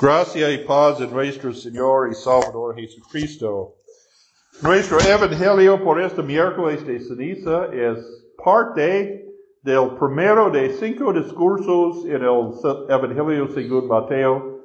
Gracia y paz en nuestro Señor y Salvador Jesucristo. Nuestro Evangelio por este miércoles de ceniza es parte del primero de cinco discursos en el Evangelio según Mateo,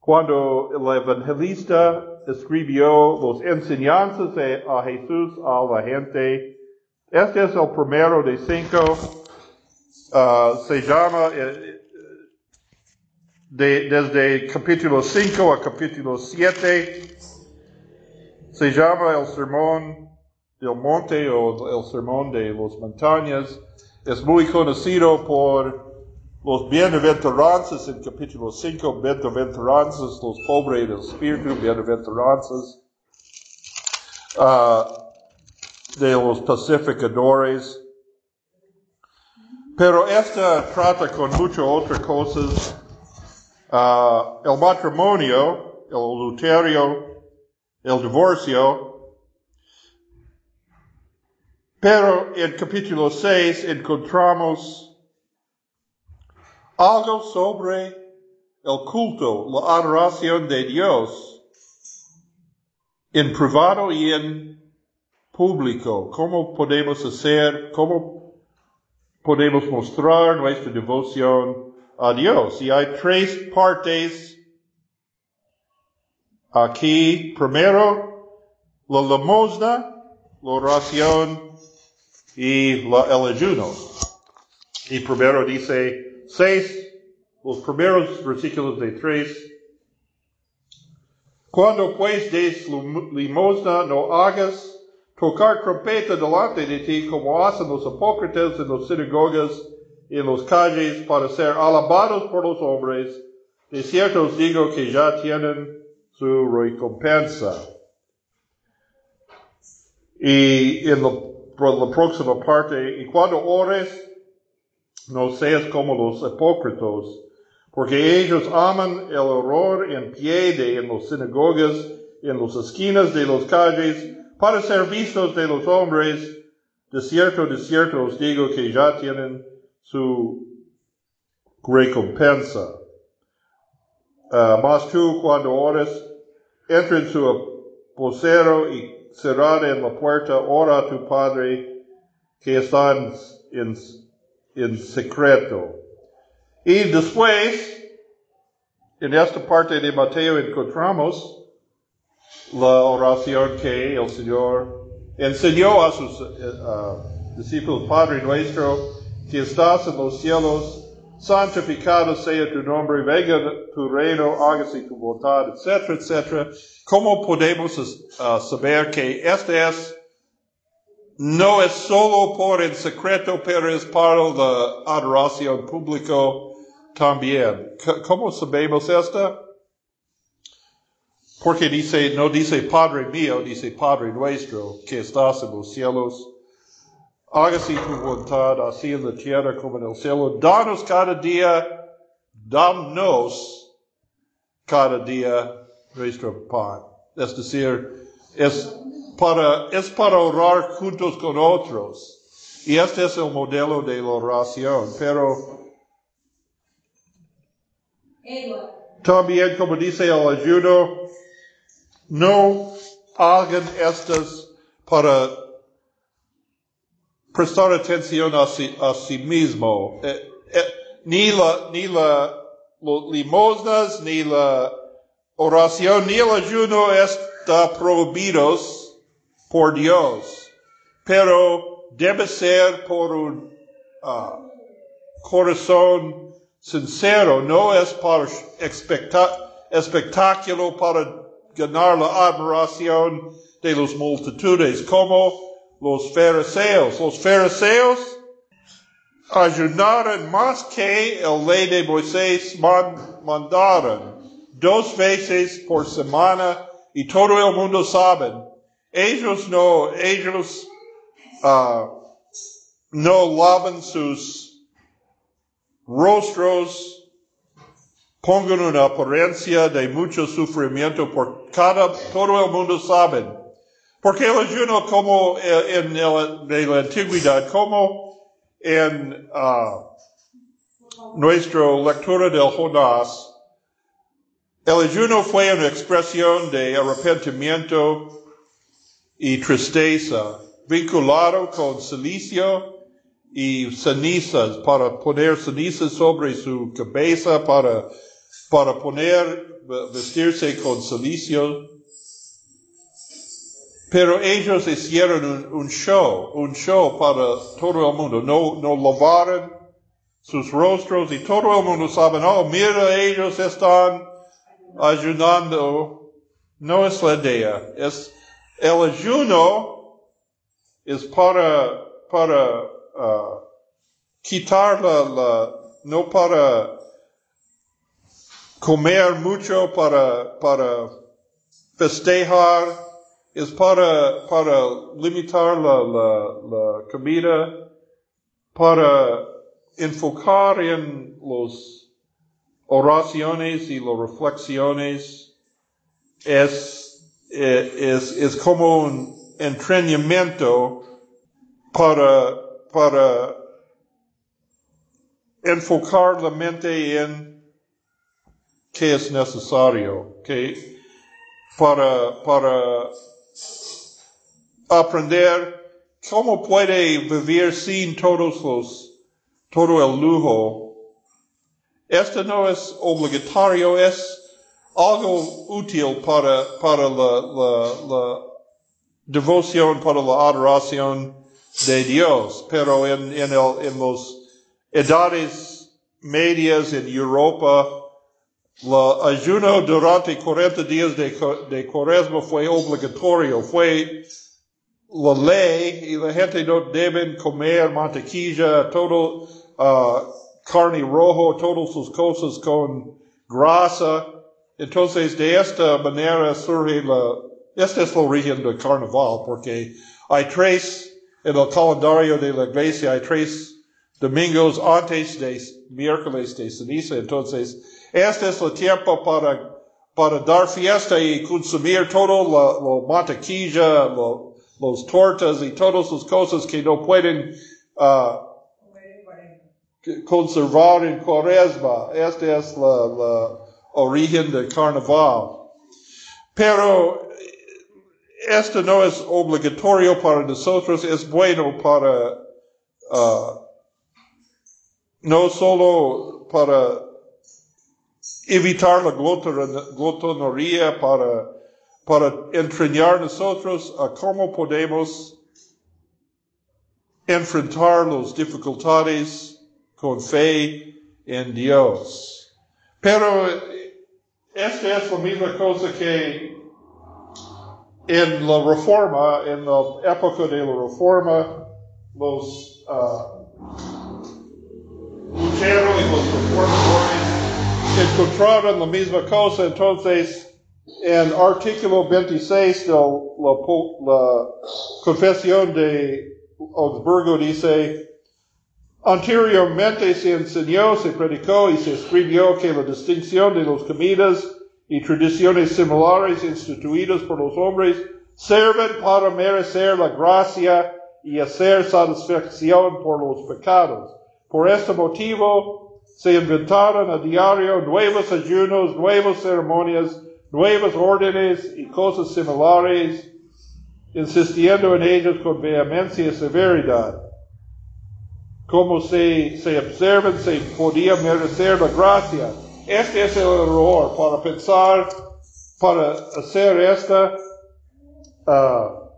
cuando el evangelista escribió los enseñanzas a Jesús a la gente. Este es el primero de cinco. Uh, se llama eh, de, desde capítulo 5 a capítulo 7. Se llama el sermón del monte o el sermón de las montañas. Es muy conocido por los bienaventuranzas en capítulo 5, bienaventuranzas, los pobres del espíritu, bienaventuranzas uh, de los pacificadores. Pero esta trata con muchas otras cosas. Uh, el matrimonio, el adulterio, el divorcio. Pero en capítulo 6 encontramos algo sobre el culto, la adoración de Dios en privado y en público. ¿Cómo podemos hacer, cómo podemos mostrar nuestra devoción a Dios. Y hay tres partes aquí. Primero, la limosna, la oración y la, el. Y primero dice seis, los primeros versículos de tres. Cuando pues des limosna no hagas tocar trompeta delante de ti como hacen los apócritas en las sinagogas en los calles para ser alabados por los hombres. De cierto os digo que ya tienen su recompensa. Y en la, próxima parte, y cuando ores, no seas como los apócritos, porque ellos aman el horror en pie de en las sinagogas, en las esquinas de las calles, para ser vistos de los hombres, de cierto, de cierto os digo que ya tienen su recompensa. Uh, mas tú cuando ores, entra en su posero y cerrada en la puerta, ora a tu Padre que está en, en secreto. Y después, en esta parte de Mateo encontramos la oración que el Señor enseñó a sus uh, discípulos, Padre nuestro, que estás en los cielos, santificado sea tu nombre, venga tu reino, hágase tu voluntad, etcétera, etcétera. ¿Cómo podemos uh, saber que este es, no es solo por el secreto, pero es para la adoración público también? ¿Cómo sabemos esto? Porque dice, no dice Padre mío, dice Padre nuestro, que estás en los cielos. Hágase tu voluntad, así en la tierra como en el cielo. Danos cada día, danos cada día nuestro pan. Es decir, es para, es para orar juntos con otros. Y este es el modelo de la oración. Pero también, como dice el ayuno, no hagan estas para prestar atención a sí, mismo. Eh, eh, ni la, ni la limosnas, ni la oración, ni el ayuno está prohibidos por Dios. Pero debe ser por un uh, corazón sincero, no es para espectáculo, para ganar la admiración de los multitudes, como los fariseos. Los fariseos ayunaron más que el ley de Moisés mandaron dos veces por semana y todo el mundo sabe. Ellos no, ellos uh, no lavan sus rostros pongan una apariencia de mucho sufrimiento por cada, todo el mundo sabe. Porque el ayuno como en, de la antigüedad, como en uh, nuestra lectura del Jonás, El ayuno fue una expresión de arrepentimiento y tristeza, vinculado con silicio y cenizas, para poner cenizas sobre su cabeza, para, para poner, vestirse con silicio. Pero ellos hicieron un, show, un show para todo el mundo. No, no lavaron sus rostros y todo el mundo sabe, oh, mira, ellos están ayunando. No es la idea. Es, el ayuno es para, para uh, quitar la, la, no para comer mucho, para, para festejar, es para, para limitar la, la, la comida, para enfocar en los oraciones y las reflexiones, es, eh, es, es como un entrenamiento para, para enfocar la mente en qué es necesario, que para, para aprender cómo puede vivir sin todos los, todo el lujo. Esto no es obligatorio, es algo útil para, para la, devoción, para la adoración de Dios. Pero en, en, el, en los edades medias en Europa, la ayuno durante 40 días de, de cuaresma fue obligatorio, fue la ley y la gente no deben comer mantequilla, todo uh, carne rojo, todas sus cosas con grasa. Entonces, de esta manera surge la, este es el origen del carnaval, porque hay tres, en el calendario de la iglesia, hay tres domingos antes de miércoles de ceniza. Entonces, este es el tiempo para, para dar fiesta y consumir todo la, la mantequilla, lo, los tortas y todas las cosas que no pueden uh, conservar en cuaresma. Este es la, la origen del carnaval. Pero esto no es obligatorio para nosotros, es bueno para uh, no solo para evitar la glotonería, para para entrenar nosotros a cómo podemos enfrentar las dificultades con fe en Dios. Pero esta es la misma cosa que en la reforma, en la época de la reforma, los uh, encontraron la misma cosa, entonces en artículo 26 de la, Confesión de Augsburgo dice, anteriormente se enseñó, se predicó y se escribió que la distinción de las comidas y tradiciones similares instituidas por los hombres sirven para merecer la gracia y hacer satisfacción por los pecados. Por este motivo se inventaron a diario nuevos ayunos, nuevas ceremonias, nuevas órdenes y cosas similares, insistiendo en ellos con vehemencia y severidad. Como se, se observan, se podía merecer la gracia. Este es el error para pensar, para hacer esta, uh,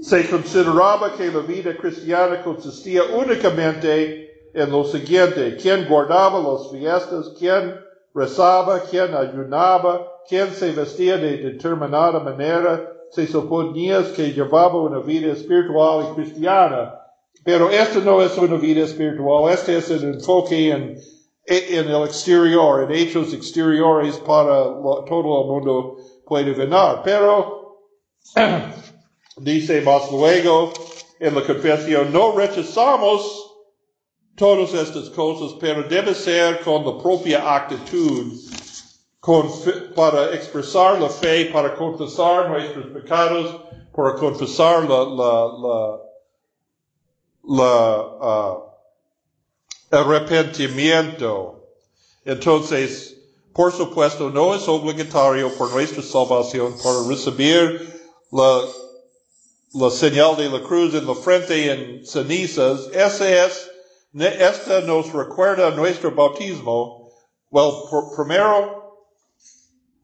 se consideraba que la vida cristiana consistía únicamente en lo siguiente, quien guardaba las fiestas, quien rezaba, quien ayunaba, quien se vestía de determinada manera, se suponía que llevaba una vida espiritual y cristiana. Pero esto no es una vida espiritual, este es el enfoque en, en el exterior, en hechos exteriores para todo el mundo puede venir. Pero, dice más luego en la confesión, no rechazamos todas estas cosas, pero debe ser con la propia actitud, con, para expresar la fe, para confesar nuestros pecados, para confesar la, la, la, la uh, arrepentimiento. Entonces, Por supuesto, no es obligatorio por nuestra salvación para recibir la, la señal de la cruz en la frente en cenizas. Ese es, esta nos recuerda nuestro bautismo. Well, primero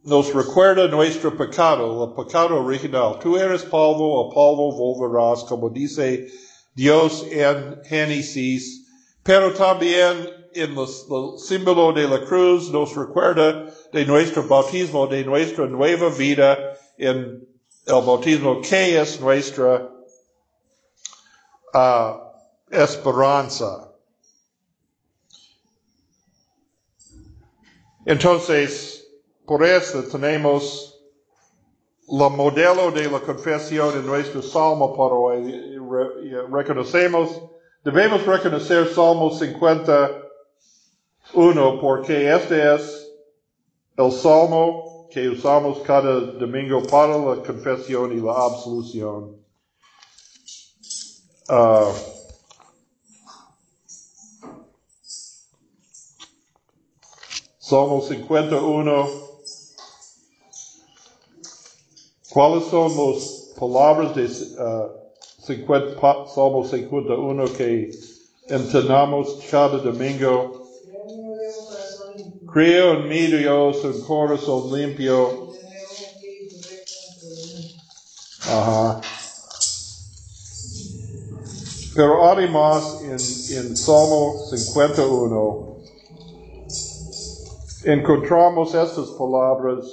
nos recuerda nuestro pecado, el pecado original. Tú eres polvo, a polvo volverás, como dice Dios en Génesis. Pero también en el símbolo de la cruz nos recuerda de nuestro bautismo, de nuestra nueva vida en el bautismo que es nuestra uh, esperanza. Entonces, por eso tenemos la modelo de la confesión en nuestro salmo para hoy. Reconocemos, debemos reconocer Salmo 50 uno, porque este es el salmo que usamos cada domingo para la confesión y la absolución. Uh, Salmo 51. ¿Cuáles son las palabras de uh, 50, Salmo 51 que entrenamos cada domingo? Creo en mi Dios un corazón limpio. Ajá. Pero además en, en Salmo 51 encontramos estas palabras.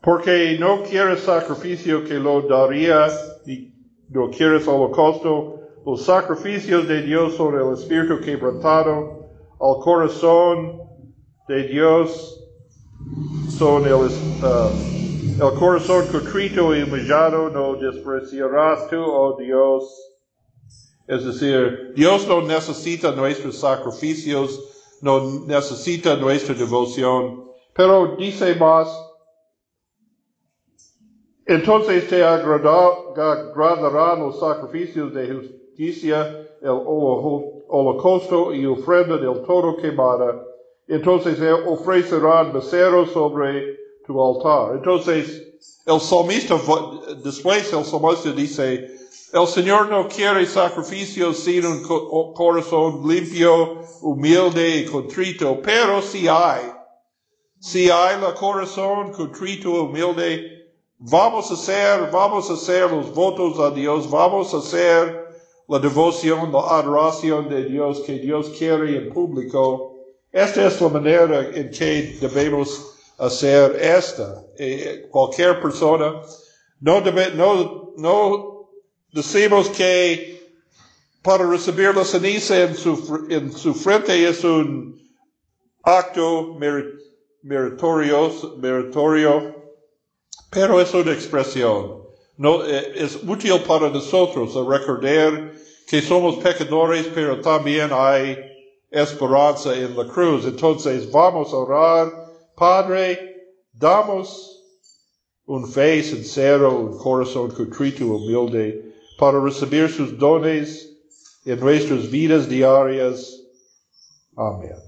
Porque no quieres sacrificio que lo daría y no quieres holocausto los sacrificios de Dios sobre el espíritu quebrantado, al corazón de Dios son el, uh, el corazón contrito y humillado, no despreciarás tú, oh Dios. Es decir, Dios no necesita nuestros sacrificios, no necesita nuestra devoción, pero dice más, entonces te agradarán los sacrificios de justicia, el holocausto y ofrenda del todo quemada. Entonces ofrecerán becerros sobre tu altar. Entonces, el salmista, después el salmista dice, el Señor no quiere sacrificios sin un corazón limpio, humilde y contrito, pero si hay, si hay el corazón contrito, humilde, vamos a hacer, vamos a hacer los votos a Dios, vamos a hacer la devoción, la adoración de Dios que Dios quiere en público. Esta es la manera en que debemos hacer esta. Eh, cualquier persona, no, debe, no, no decimos que para recibir la ceniza en su, en su frente es un acto meritorio, meritorio, pero es una expresión no, eh, es útil para nosotros recordar que somos pecadores, pero también hay esperanza en la cruz. Entonces vamos a orar, Padre, damos un fe sincero, un corazón contrito, humilde, para recibir sus dones en nuestras vidas diarias. Amén.